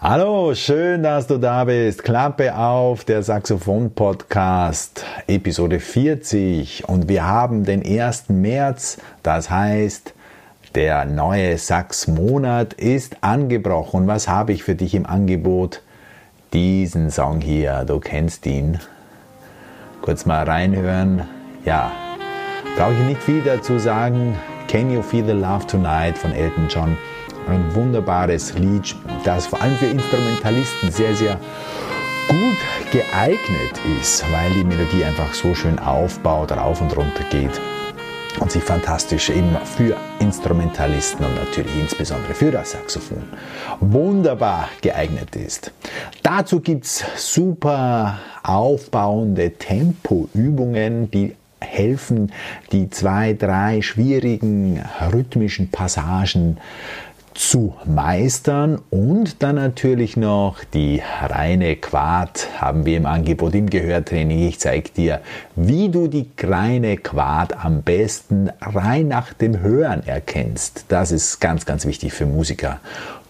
Hallo, schön, dass du da bist. Klappe auf, der Saxophon-Podcast, Episode 40. Und wir haben den 1. März, das heißt, der neue Sax-Monat ist angebrochen. Was habe ich für dich im Angebot? Diesen Song hier, du kennst ihn. Kurz mal reinhören. Ja, brauche ich nicht viel dazu sagen. Can You Feel the Love Tonight von Elton John ein wunderbares Lied, das vor allem für Instrumentalisten sehr, sehr gut geeignet ist, weil die Melodie einfach so schön aufbaut, rauf und runter geht und sich fantastisch eben für Instrumentalisten und natürlich insbesondere für das Saxophon wunderbar geeignet ist. Dazu gibt es super aufbauende Tempoübungen, die helfen, die zwei, drei schwierigen rhythmischen Passagen zu meistern und dann natürlich noch die reine Quad haben wir im Angebot im Gehörtraining. Ich zeige dir, wie du die reine Quad am besten rein nach dem Hören erkennst. Das ist ganz, ganz wichtig für Musiker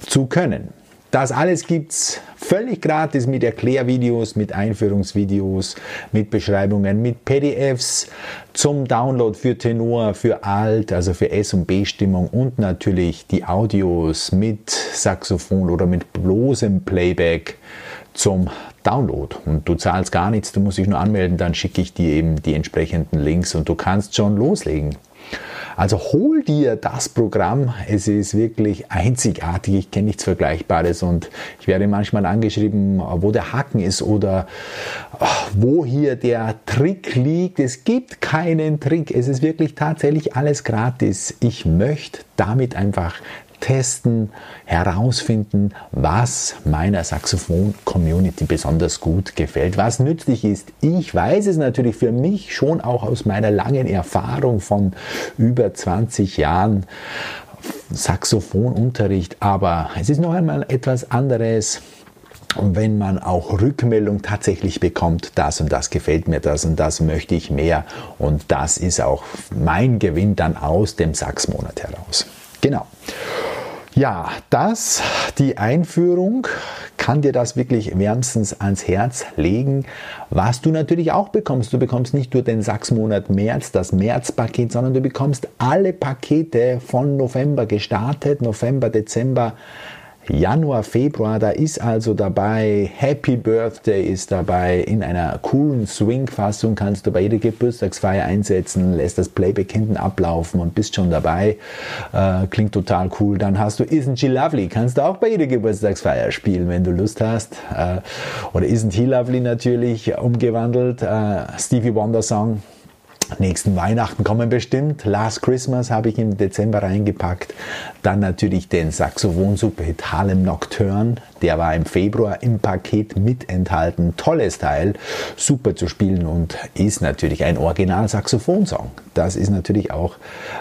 zu können. Das alles gibt's völlig gratis mit Erklärvideos, mit Einführungsvideos, mit Beschreibungen, mit PDFs zum Download für Tenor, für Alt, also für S- und B-Stimmung und natürlich die Audios mit Saxophon oder mit bloßem Playback zum Download. Und du zahlst gar nichts, du musst dich nur anmelden, dann schicke ich dir eben die entsprechenden Links und du kannst schon loslegen. Also hol dir das Programm. Es ist wirklich einzigartig. Ich kenne nichts Vergleichbares und ich werde manchmal angeschrieben, wo der Haken ist oder wo hier der Trick liegt. Es gibt keinen Trick. Es ist wirklich tatsächlich alles gratis. Ich möchte damit einfach testen, herausfinden, was meiner Saxophon-Community besonders gut gefällt, was nützlich ist. Ich weiß es natürlich für mich schon auch aus meiner langen Erfahrung von über 20 Jahren Saxophonunterricht, aber es ist noch einmal etwas anderes. Wenn man auch Rückmeldung tatsächlich bekommt, das und das gefällt mir, das und das möchte ich mehr. Und das ist auch mein Gewinn dann aus dem Sachsmonat heraus. Genau. Ja, das, die Einführung, kann dir das wirklich wärmstens ans Herz legen. Was du natürlich auch bekommst, du bekommst nicht nur den Sachsmonat März, das Märzpaket, sondern du bekommst alle Pakete von November gestartet, November, Dezember, Januar, Februar, da ist also dabei Happy Birthday ist dabei. In einer coolen Swing-Fassung kannst du bei jeder Geburtstagsfeier einsetzen, lässt das Playback hinten ablaufen und bist schon dabei. Äh, klingt total cool. Dann hast du Isn't She Lovely, kannst du auch bei jeder Geburtstagsfeier spielen, wenn du Lust hast. Äh, oder Isn't He Lovely natürlich umgewandelt. Äh, Stevie Wonder Song Nächsten Weihnachten kommen bestimmt. Last Christmas habe ich im Dezember reingepackt. Dann natürlich den Saxophon-Superhit Harlem Nocturne. Der war im Februar im Paket mit enthalten. Tolles Teil, super zu spielen und ist natürlich ein Original-Saxophon-Song. Das ist natürlich auch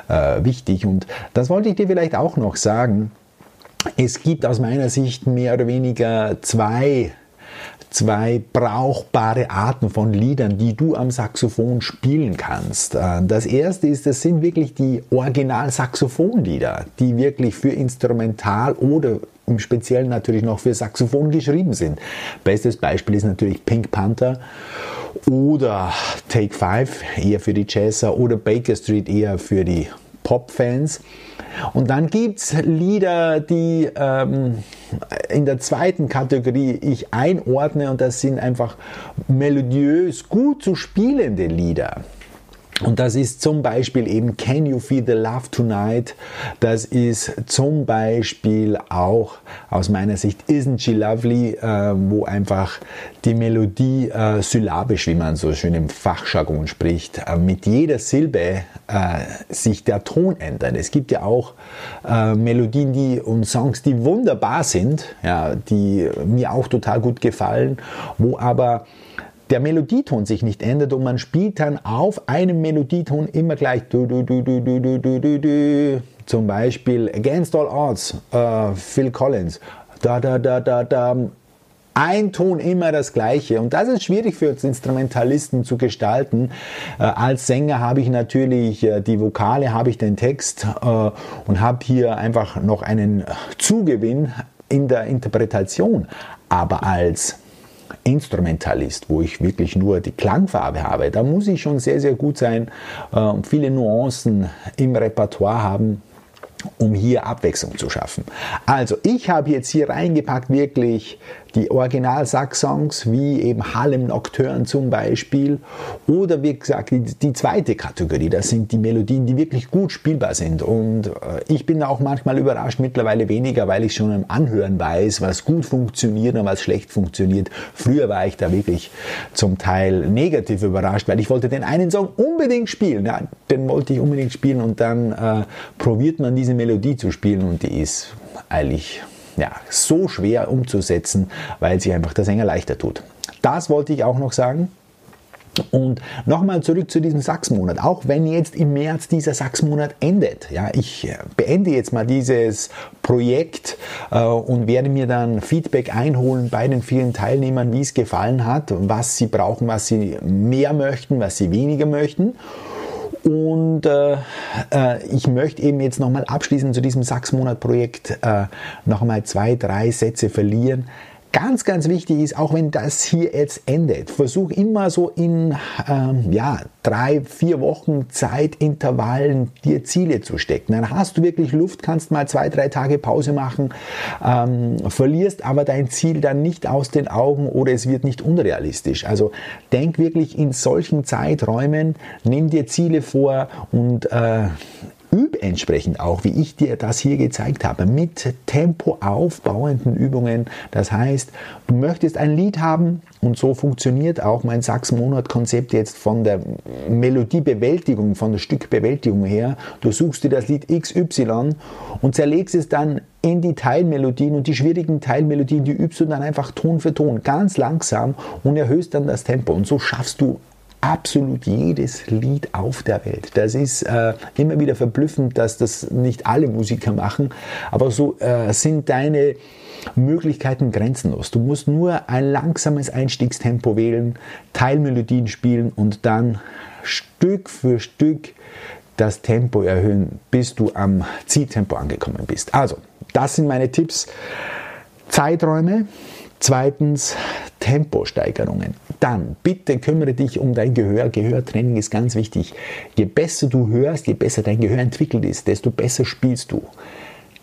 äh, wichtig und das wollte ich dir vielleicht auch noch sagen. Es gibt aus meiner Sicht mehr oder weniger zwei zwei brauchbare Arten von Liedern, die du am Saxophon spielen kannst. Äh, das erste ist, das sind wirklich die Original-Saxophonlieder, die wirklich für Instrumental oder im Speziellen natürlich noch für Saxophon geschrieben sind. Bestes Beispiel ist natürlich Pink Panther oder Take Five eher für die Jazzer oder Baker Street eher für die Pop-Fans. Und dann gibt es Lieder, die ähm, in der zweiten Kategorie ich einordne und das sind einfach melodiös gut zu spielende Lieder. Und das ist zum Beispiel eben Can You Feel the Love Tonight? Das ist zum Beispiel auch aus meiner Sicht Isn't She Lovely, äh, wo einfach die Melodie äh, syllabisch, wie man so schön im Fachjargon spricht, äh, mit jeder Silbe äh, sich der Ton ändert. Es gibt ja auch äh, Melodien die, und Songs, die wunderbar sind, ja, die mir auch total gut gefallen, wo aber der Melodieton sich nicht ändert und man spielt dann auf einem Melodieton immer gleich zum Beispiel Against All Odds, uh, Phil Collins, da da da da da ein Ton immer das gleiche. Und das ist schwierig für uns Instrumentalisten zu gestalten. Äh, als Sänger habe ich natürlich äh, die Vokale, habe ich den Text äh, und habe hier einfach noch einen äh, Zugewinn in der Interpretation. Aber als Instrumentalist, wo ich wirklich nur die Klangfarbe habe, da muss ich schon sehr, sehr gut sein äh, und viele Nuancen im Repertoire haben, um hier Abwechslung zu schaffen. Also ich habe jetzt hier reingepackt wirklich die Original-Sax-Songs, wie eben Harlem Nocturne zum Beispiel, oder wie gesagt die, die, zweite Kategorie, das sind die Melodien, die wirklich gut spielbar sind. Und äh, ich bin auch manchmal überrascht, mittlerweile weniger, weil ich schon im Anhören weiß, was gut funktioniert und was schlecht funktioniert. Früher war ich da wirklich zum Teil negativ überrascht, weil ich wollte den einen Song unbedingt spielen. Ja, den wollte ich unbedingt spielen und dann äh, probiert man diese Melodie zu spielen und die ist eigentlich ja, so schwer umzusetzen, weil sich einfach der Sänger leichter tut. Das wollte ich auch noch sagen. Und nochmal zurück zu diesem Sachsmonat. Auch wenn jetzt im März dieser Sachsmonat endet, ja, ich äh, beende jetzt mal dieses Projekt äh, und werde mir dann Feedback einholen bei den vielen Teilnehmern, wie es gefallen hat, was sie brauchen, was sie mehr möchten, was sie weniger möchten. Und äh, äh, ich möchte eben jetzt nochmal abschließend zu diesem Sachs-Monat-Projekt äh, nochmal zwei, drei Sätze verlieren. Ganz, ganz wichtig ist, auch wenn das hier jetzt endet, versuch immer so in ähm, ja, drei, vier Wochen Zeitintervallen dir Ziele zu stecken. Dann hast du wirklich Luft, kannst mal zwei, drei Tage Pause machen, ähm, verlierst aber dein Ziel dann nicht aus den Augen oder es wird nicht unrealistisch. Also denk wirklich in solchen Zeiträumen, nimm dir Ziele vor und äh, üb entsprechend auch, wie ich dir das hier gezeigt habe, mit Tempo aufbauenden Übungen. Das heißt, du möchtest ein Lied haben und so funktioniert auch mein Sachs-Monat-Konzept jetzt von der Melodiebewältigung, von der Stückbewältigung her. Du suchst dir das Lied XY und zerlegst es dann in die Teilmelodien und die schwierigen Teilmelodien, die übst du dann einfach Ton für Ton, ganz langsam und erhöhst dann das Tempo. Und so schaffst du absolut jedes Lied auf der Welt. Das ist äh, immer wieder verblüffend, dass das nicht alle Musiker machen, aber so äh, sind deine Möglichkeiten grenzenlos. Du musst nur ein langsames Einstiegstempo wählen, Teilmelodien spielen und dann Stück für Stück das Tempo erhöhen, bis du am Zieltempo angekommen bist. Also, das sind meine Tipps. Zeiträume, Zweitens Temposteigerungen. Dann bitte kümmere dich um dein Gehör. Gehörtraining ist ganz wichtig. Je besser du hörst, je besser dein Gehör entwickelt ist, desto besser spielst du.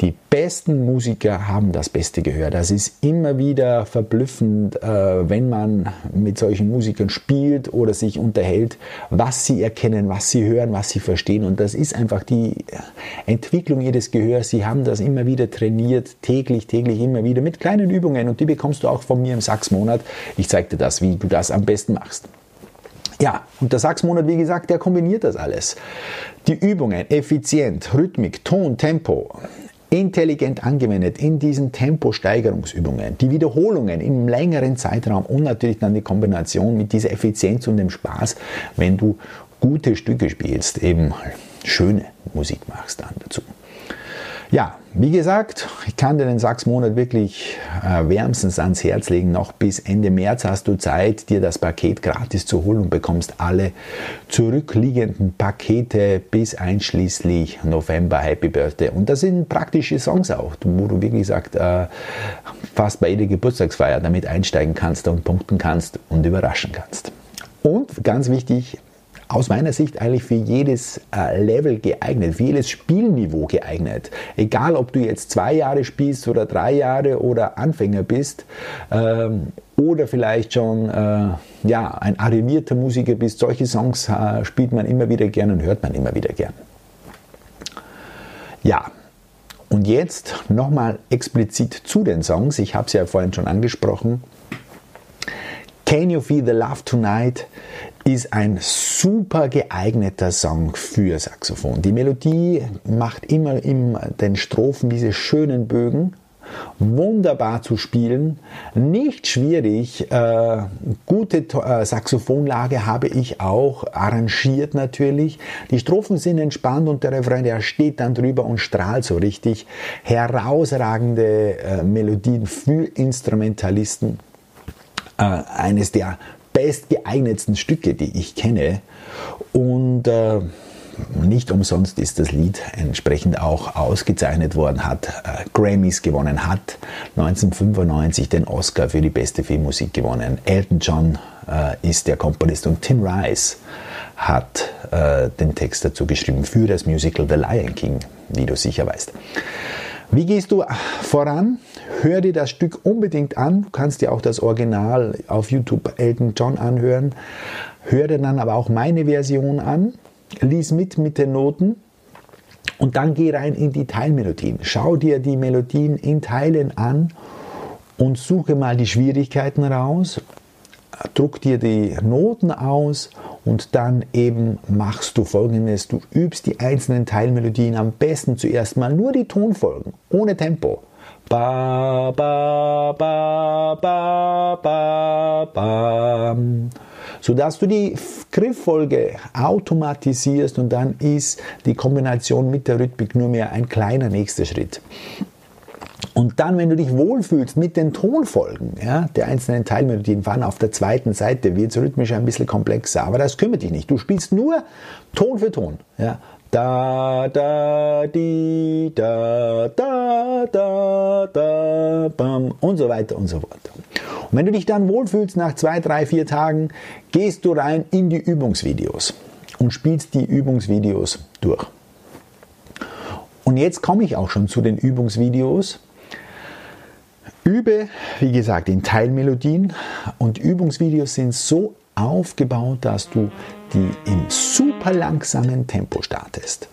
Die besten Musiker haben das beste Gehör. Das ist immer wieder verblüffend, äh, wenn man mit solchen Musikern spielt oder sich unterhält, was sie erkennen, was sie hören, was sie verstehen. Und das ist einfach die Entwicklung ihres Gehörs. Sie haben das immer wieder trainiert, täglich, täglich, immer wieder mit kleinen Übungen. Und die bekommst du auch von mir im Sachsmonat. Ich zeige dir das, wie du das am besten machst. Ja, und der Sachsmonat, wie gesagt, der kombiniert das alles. Die Übungen, effizient, Rhythmik, Ton, Tempo, intelligent angewendet in diesen Temposteigerungsübungen, die Wiederholungen im längeren Zeitraum und natürlich dann die Kombination mit dieser Effizienz und dem Spaß, wenn du gute Stücke spielst, eben schöne Musik machst dann dazu. Ja, wie gesagt, ich kann dir den Sachsmonat wirklich äh, wärmstens ans Herz legen. Noch bis Ende März hast du Zeit, dir das Paket gratis zu holen und bekommst alle zurückliegenden Pakete bis einschließlich November Happy Birthday. Und das sind praktische Songs auch, wo du wirklich sagst, äh, fast bei jeder Geburtstagsfeier damit einsteigen kannst und punkten kannst und überraschen kannst. Und ganz wichtig, aus meiner Sicht eigentlich für jedes äh, Level geeignet, für jedes Spielniveau geeignet. Egal, ob du jetzt zwei Jahre spielst oder drei Jahre oder Anfänger bist ähm, oder vielleicht schon äh, ja, ein arrivierter Musiker bist. Solche Songs äh, spielt man immer wieder gern und hört man immer wieder gern. Ja, und jetzt nochmal explizit zu den Songs. Ich habe es ja vorhin schon angesprochen. Can You Feel the Love Tonight ist ein super geeigneter Song für Saxophon. Die Melodie macht immer in den Strophen diese schönen Bögen. Wunderbar zu spielen, nicht schwierig. Äh, gute äh, Saxophonlage habe ich auch arrangiert natürlich. Die Strophen sind entspannt und der Refrain, der steht dann drüber und strahlt so richtig. Herausragende äh, Melodien für Instrumentalisten äh, eines der bestgeeignetsten Stücke, die ich kenne. Und äh, nicht umsonst ist das Lied entsprechend auch ausgezeichnet worden, hat äh, Grammys gewonnen, hat 1995 den Oscar für die beste Filmmusik gewonnen. Elton John äh, ist der Komponist und Tim Rice hat äh, den Text dazu geschrieben für das Musical The Lion King, wie du sicher weißt. Wie gehst du voran? Hör dir das Stück unbedingt an. Du kannst dir auch das Original auf YouTube Elton John anhören. Hör dir dann aber auch meine Version an. Lies mit mit den Noten. Und dann geh rein in die Teilmelodien. Schau dir die Melodien in Teilen an und suche mal die Schwierigkeiten raus. Druck dir die Noten aus und dann eben machst du folgendes, du übst die einzelnen Teilmelodien am besten zuerst mal nur die Tonfolgen, ohne Tempo. Ba, ba, ba, ba, ba, ba. Sodass du die Grifffolge automatisierst und dann ist die Kombination mit der Rhythmik nur mehr ein kleiner nächster Schritt. Und dann, wenn du dich wohlfühlst mit den Tonfolgen ja, der einzelnen Teilmelodien, waren auf der zweiten Seite, wird es rhythmisch ein bisschen komplexer, aber das kümmert dich nicht. Du spielst nur Ton für Ton. Ja. Da, da, di, da, da, da, da, bam und so weiter und so fort. Und wenn du dich dann wohlfühlst nach zwei, drei, vier Tagen, gehst du rein in die Übungsvideos und spielst die Übungsvideos durch. Und jetzt komme ich auch schon zu den Übungsvideos. Übe, wie gesagt, in Teilmelodien und Übungsvideos sind so aufgebaut, dass du die im super langsamen Tempo startest.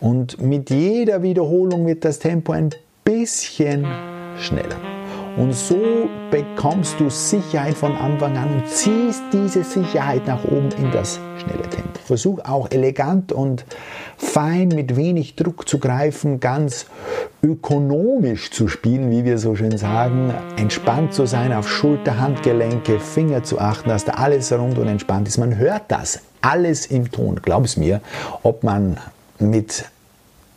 Und mit jeder Wiederholung wird das Tempo ein bisschen schneller. Und so bekommst du Sicherheit von Anfang an und ziehst diese Sicherheit nach oben in das schnelle Tempo. Versuch auch elegant und fein mit wenig Druck zu greifen, ganz ökonomisch zu spielen, wie wir so schön sagen, entspannt zu sein, auf Schulter, Handgelenke, Finger zu achten, dass da alles rund und entspannt ist. Man hört das alles im Ton, glaub es mir, ob man mit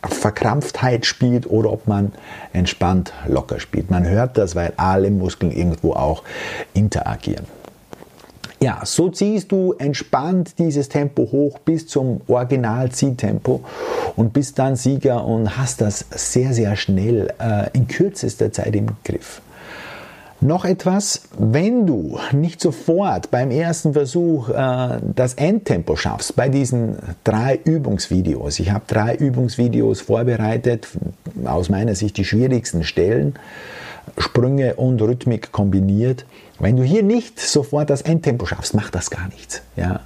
Verkrampftheit spielt oder ob man entspannt locker spielt. Man hört das, weil alle Muskeln irgendwo auch interagieren. Ja, so ziehst du entspannt dieses Tempo hoch bis zum Original-Ziehtempo und bist dann Sieger und hast das sehr, sehr schnell äh, in kürzester Zeit im Griff. Noch etwas, wenn du nicht sofort beim ersten Versuch äh, das Endtempo schaffst, bei diesen drei Übungsvideos, ich habe drei Übungsvideos vorbereitet, aus meiner Sicht die schwierigsten Stellen, Sprünge und Rhythmik kombiniert. Wenn du hier nicht sofort das Endtempo schaffst, macht das gar nichts. Ja.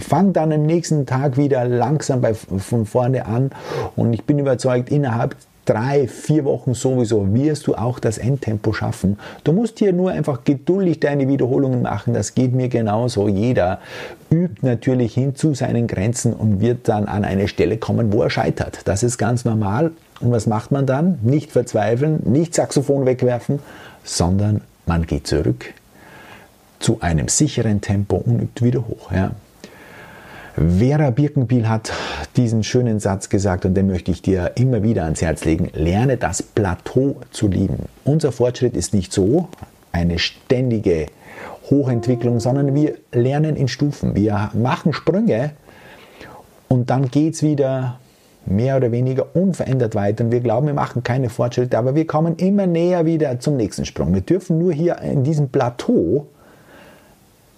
Fang dann am nächsten Tag wieder langsam bei, von vorne an und ich bin überzeugt, innerhalb drei, vier Wochen sowieso wirst du auch das Endtempo schaffen. Du musst hier nur einfach geduldig deine Wiederholungen machen. Das geht mir genauso. Jeder übt natürlich hin zu seinen Grenzen und wird dann an eine Stelle kommen, wo er scheitert. Das ist ganz normal. Und was macht man dann? Nicht verzweifeln, nicht Saxophon wegwerfen, sondern man geht zurück zu einem sicheren Tempo und übt wieder hoch. Ja. Vera Birkenbiel hat diesen schönen Satz gesagt und den möchte ich dir immer wieder ans Herz legen. Lerne das Plateau zu lieben. Unser Fortschritt ist nicht so eine ständige Hochentwicklung, sondern wir lernen in Stufen. Wir machen Sprünge und dann geht es wieder mehr oder weniger unverändert weiter. Und wir glauben, wir machen keine Fortschritte, aber wir kommen immer näher wieder zum nächsten Sprung. Wir dürfen nur hier in diesem Plateau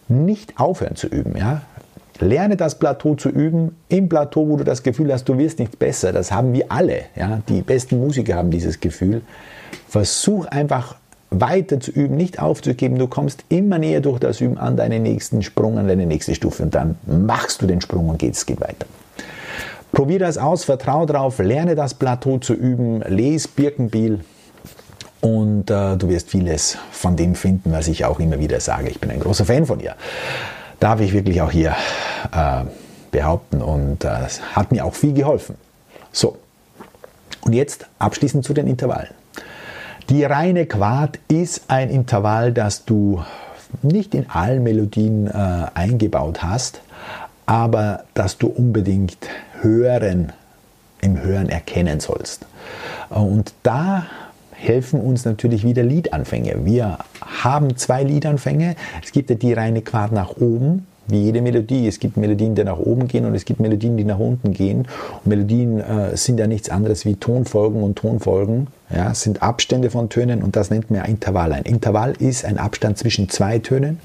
nicht aufhören zu üben. Ja? Lerne das Plateau zu üben, im Plateau, wo du das Gefühl hast, du wirst nicht besser. Das haben wir alle. Ja? Die besten Musiker haben dieses Gefühl. Versuch einfach weiter zu üben, nicht aufzugeben. Du kommst immer näher durch das Üben an deinen nächsten Sprung, an deine nächste Stufe und dann machst du den Sprung und es geht weiter. Probier das aus, vertrau drauf, lerne das Plateau zu üben, lese Birkenbiel und äh, du wirst vieles von dem finden, was ich auch immer wieder sage. Ich bin ein großer Fan von ihr darf ich wirklich auch hier äh, behaupten und äh, hat mir auch viel geholfen. So, und jetzt abschließend zu den Intervallen. Die reine Quart ist ein Intervall, das du nicht in allen Melodien äh, eingebaut hast, aber das du unbedingt hören, im Hören erkennen sollst. Und da helfen uns natürlich wieder Liedanfänge. Wir haben zwei Liedanfänge. Es gibt ja die reine Quart nach oben wie jede Melodie. Es gibt Melodien, die nach oben gehen und es gibt Melodien, die nach unten gehen. Und Melodien äh, sind ja nichts anderes wie Tonfolgen und Tonfolgen. Ja, sind Abstände von Tönen und das nennt man Intervall. Ein Intervall ist ein Abstand zwischen zwei Tönen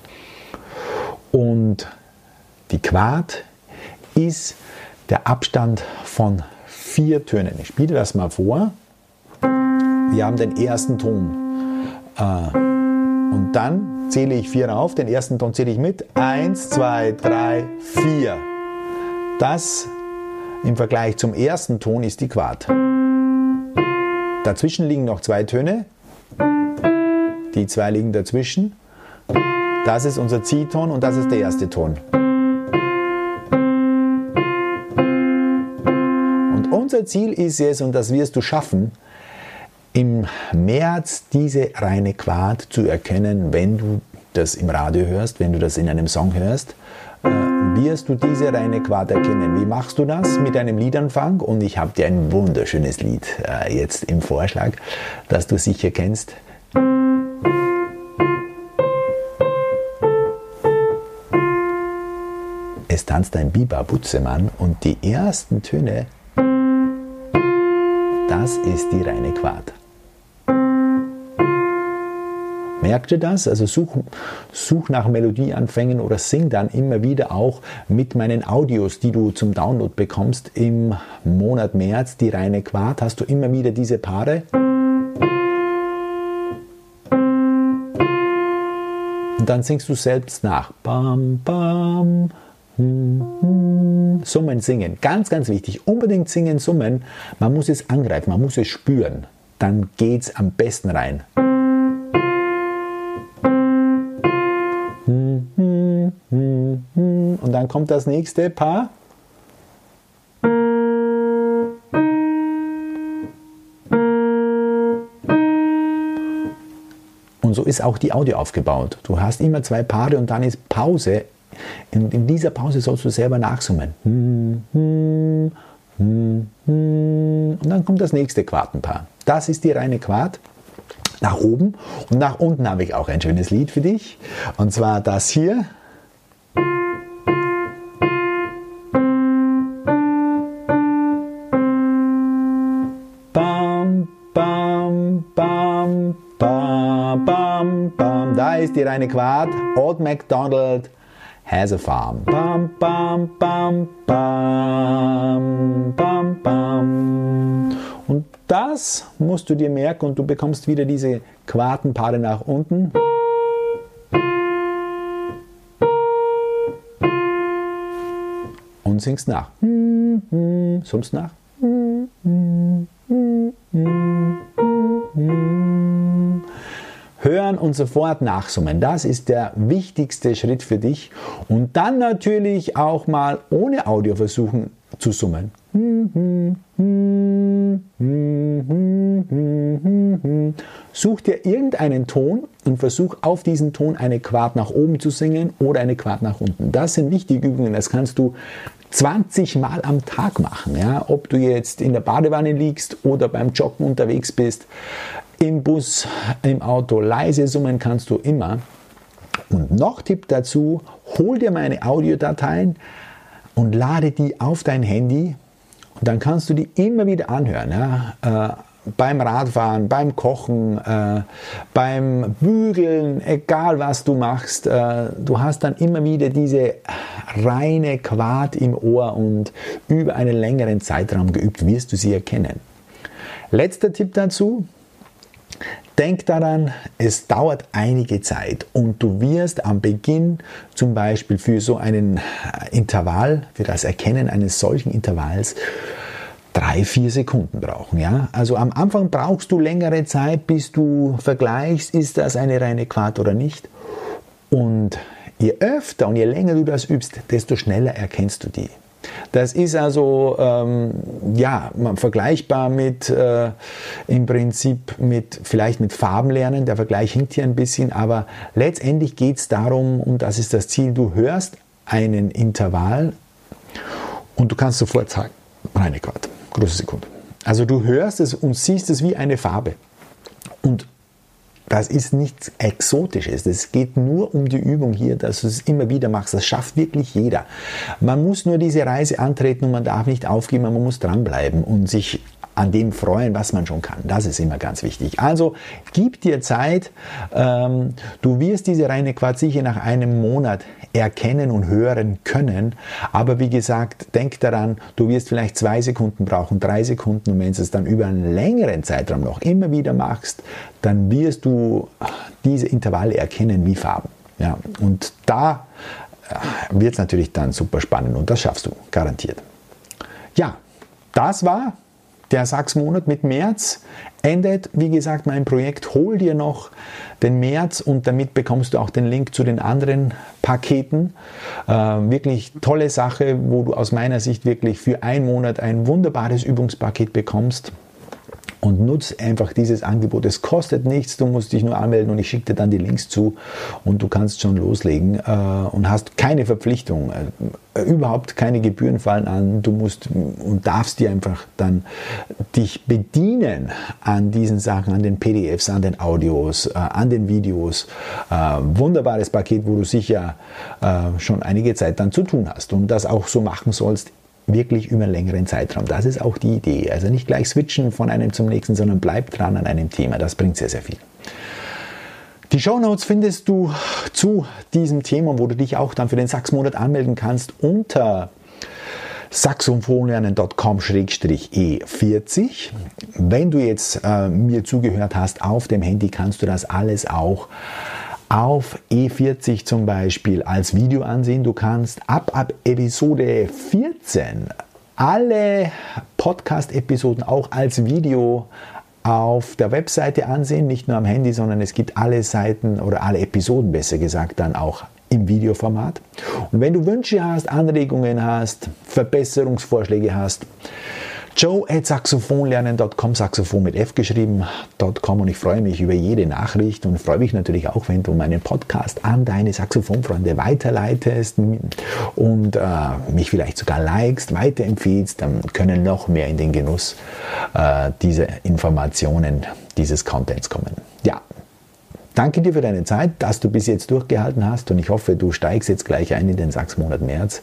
und die Quart ist der Abstand von vier Tönen. Ich spiele das mal vor. Wir haben den ersten Ton. Äh, und dann zähle ich vier auf. Den ersten Ton zähle ich mit. Eins, zwei, drei, vier. Das im Vergleich zum ersten Ton ist die Quart. Dazwischen liegen noch zwei Töne. Die zwei liegen dazwischen. Das ist unser Ziehton und das ist der erste Ton. Und unser Ziel ist es, und das wirst du schaffen, im März diese reine Quart zu erkennen, wenn du das im Radio hörst, wenn du das in einem Song hörst, äh, wirst du diese reine Quart erkennen. Wie machst du das? Mit einem Liedanfang. Und ich habe dir ein wunderschönes Lied äh, jetzt im Vorschlag, das du sicher kennst. Es tanzt ein Biber Butzemann und die ersten Töne, das ist die reine Quart. Merkt ihr das? Also such, such nach Melodieanfängen oder sing dann immer wieder auch mit meinen Audios, die du zum Download bekommst im Monat März, die reine Quart, hast du immer wieder diese Paare. Und dann singst du selbst nach. Bam, bam. Hm, hm. Summen, singen. Ganz, ganz wichtig. Unbedingt singen, summen. Man muss es angreifen, man muss es spüren. Dann geht es am besten rein. Dann kommt das nächste Paar. Und so ist auch die Audio aufgebaut. Du hast immer zwei Paare und dann ist Pause. In, in dieser Pause sollst du selber nachsummen. Und dann kommt das nächste Quartenpaar. Das ist die reine Quart nach oben. Und nach unten habe ich auch ein schönes Lied für dich. Und zwar das hier. Ist die reine Quart. Old MacDonald has a farm. Bam, bam, bam, bam, bam, bam. Und das musst du dir merken und du bekommst wieder diese Quartenpaare nach unten. Und singst nach. Summst nach. Hören und sofort nachsummen. Das ist der wichtigste Schritt für dich. Und dann natürlich auch mal ohne Audio versuchen zu summen. Such dir irgendeinen Ton und versuch auf diesen Ton eine Quart nach oben zu singen oder eine Quart nach unten. Das sind wichtige Übungen. Das kannst du 20 Mal am Tag machen. Ja? Ob du jetzt in der Badewanne liegst oder beim Joggen unterwegs bist. Im Bus, im Auto leise summen kannst du immer. Und noch Tipp dazu, hol dir meine Audiodateien und lade die auf dein Handy und dann kannst du die immer wieder anhören. Ja? Äh, beim Radfahren, beim Kochen, äh, beim Bügeln, egal was du machst, äh, du hast dann immer wieder diese reine Quart im Ohr und über einen längeren Zeitraum geübt wirst du sie erkennen. Letzter Tipp dazu, Denk daran, es dauert einige Zeit und du wirst am Beginn zum Beispiel für so einen Intervall, für das Erkennen eines solchen Intervalls, drei, vier Sekunden brauchen. Ja? Also am Anfang brauchst du längere Zeit, bis du vergleichst, ist das eine reine Quart oder nicht. Und je öfter und je länger du das übst, desto schneller erkennst du die. Das ist also ähm, ja, vergleichbar mit äh, im Prinzip mit vielleicht mit Farbenlernen. Der Vergleich hinkt hier ein bisschen, aber letztendlich geht es darum, und das ist das Ziel, du hörst einen Intervall und du kannst sofort sagen, reine große Sekunde. Also du hörst es und siehst es wie eine Farbe. Und das ist nichts Exotisches. Es geht nur um die Übung hier, dass du es immer wieder machst. Das schafft wirklich jeder. Man muss nur diese Reise antreten und man darf nicht aufgeben, man muss dranbleiben und sich an dem freuen, was man schon kann. Das ist immer ganz wichtig. Also gib dir Zeit. Ähm, du wirst diese reine Quarz sicher nach einem Monat erkennen und hören können. Aber wie gesagt, denk daran, du wirst vielleicht zwei Sekunden brauchen, drei Sekunden. Und wenn du es dann über einen längeren Zeitraum noch immer wieder machst, dann wirst du diese Intervalle erkennen wie Farben. Ja, und da äh, wird es natürlich dann super spannend und das schaffst du garantiert. Ja, das war der Sachsmonat mit März endet, wie gesagt, mein Projekt. Hol dir noch den März und damit bekommst du auch den Link zu den anderen Paketen. Äh, wirklich tolle Sache, wo du aus meiner Sicht wirklich für einen Monat ein wunderbares Übungspaket bekommst und nutz einfach dieses Angebot. Es kostet nichts, du musst dich nur anmelden und ich schicke dir dann die Links zu und du kannst schon loslegen äh, und hast keine Verpflichtung, äh, überhaupt keine Gebühren fallen an. Du musst und darfst dir einfach dann dich bedienen an diesen Sachen, an den PDFs, an den Audios, äh, an den Videos. Äh, wunderbares Paket, wo du sicher äh, schon einige Zeit dann zu tun hast und das auch so machen sollst wirklich über einen längeren Zeitraum. Das ist auch die Idee. Also nicht gleich switchen von einem zum nächsten, sondern bleib dran an einem Thema. Das bringt sehr, sehr viel. Die Show Notes findest du zu diesem Thema, wo du dich auch dann für den Sachsmonat anmelden kannst unter saxophonlernen.com-e40. Wenn du jetzt äh, mir zugehört hast auf dem Handy, kannst du das alles auch auf E40 zum Beispiel als Video ansehen. Du kannst ab, ab Episode 14 alle Podcast-Episoden auch als Video auf der Webseite ansehen, nicht nur am Handy, sondern es gibt alle Seiten oder alle Episoden besser gesagt dann auch im Videoformat. Und wenn du Wünsche hast, Anregungen hast, Verbesserungsvorschläge hast, Joe at saxophonlernen.com, Saxophon mit F geschrieben.com und ich freue mich über jede Nachricht und freue mich natürlich auch, wenn du meinen Podcast an deine Saxophonfreunde weiterleitest und äh, mich vielleicht sogar likest, weiterempfiehlst, dann können noch mehr in den Genuss äh, dieser Informationen, dieses Contents kommen. Ja, Danke dir für deine Zeit, dass du bis jetzt durchgehalten hast und ich hoffe, du steigst jetzt gleich ein in den Sachsmonat März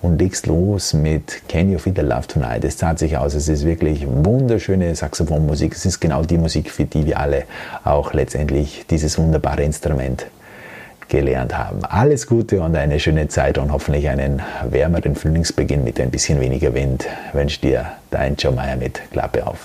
und legst los mit Can You Feel the Love Tonight. Es zahlt sich aus, es ist wirklich wunderschöne Saxophonmusik. Es ist genau die Musik, für die wir alle auch letztendlich dieses wunderbare Instrument gelernt haben. Alles Gute und eine schöne Zeit und hoffentlich einen wärmeren Frühlingsbeginn mit ein bisschen weniger Wind. Wünsche dir dein Joe Meyer mit Klappe auf.